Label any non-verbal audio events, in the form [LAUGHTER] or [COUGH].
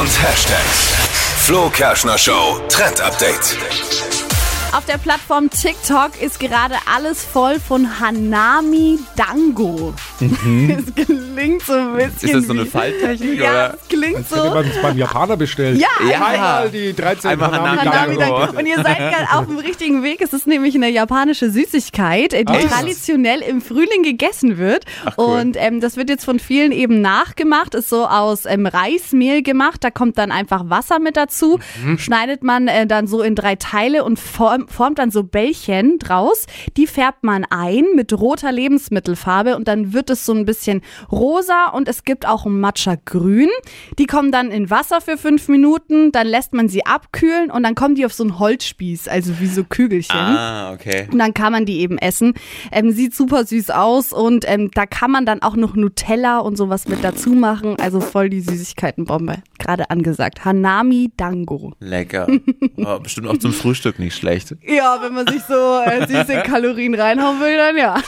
und Hashtags. Flo Kerschner Show Trend Update. Auf der Plattform TikTok ist gerade alles voll von Hanami Dango. [LAUGHS] Es klingt so ein bisschen. Mhm. Ist das so eine Falttechnik? Ja, oder? es klingt Hätte so. man es beim Japaner bestellt. Ja, Ja. Einmal die 13 Einmal Hanami Hanami. Dango. Und ihr seid gerade auf dem richtigen Weg. Es ist nämlich eine japanische Süßigkeit, äh, die Ah. traditionell im Frühling gegessen wird. cool. Und ähm, das wird jetzt von vielen eben nachgemacht. Ist so aus ähm, Reismehl gemacht. Da kommt dann einfach Wasser mit dazu. Mhm. Schneidet man äh, dann so in drei Teile und form, formt dann so Bällchen draus. Die färbt man ein mit roter Lebensmittelfarbe und dann wird es so ein bisschen rosa und es gibt auch ein Matcha grün. Die kommen dann in Wasser für fünf Minuten, dann lässt man sie abkühlen und dann kommen die auf so einen Holzspieß, also wie so Kügelchen. Ah, okay. Und dann kann man die eben essen. Ähm, sieht super süß aus und ähm, da kann man dann auch noch Nutella und sowas mit dazu machen. Also voll die Süßigkeitenbombe. Gerade angesagt. Hanami Dango. Lecker. Aber [LAUGHS] bestimmt auch zum Frühstück nicht schlecht. Ja, wenn man sich so äh, süße Kalorien reinhauen will, dann ja.